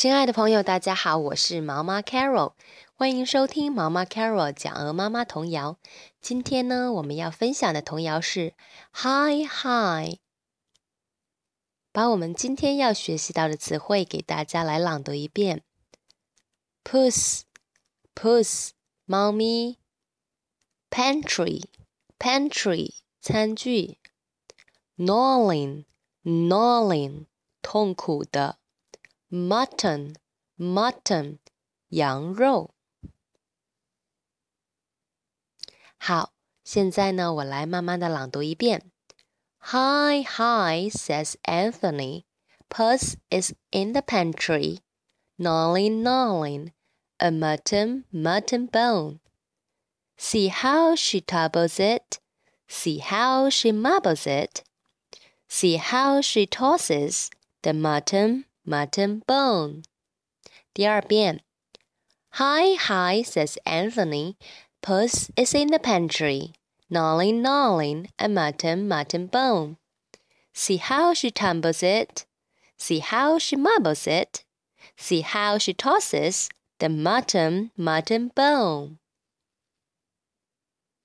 亲爱的朋友，大家好，我是毛妈 Carol，欢迎收听毛妈 Carol 讲鹅妈妈童谣。今天呢，我们要分享的童谣是 Hi Hi。把我们今天要学习到的词汇给大家来朗读一遍：Puss，Puss，猫咪；Pantry，Pantry，餐具；Gnawing，Gnawing，痛苦的。mutton mutton 羊肉。好，现在呢，我来慢慢的朗读一遍。Hi, hi, says Anthony. Puss is in the pantry, gnawing, gnawing a mutton, mutton bone. See how she topbles it, see how she mumbles it, see how she tosses the mutton, mutton bone. 第二遍. Hi, hi, says Anthony. Puss is in the pantry, gnawing, gnawing a mutton, mutton bone. See how she tumbles it. See how she mumbles it. See how she tosses the mutton, mutton bone.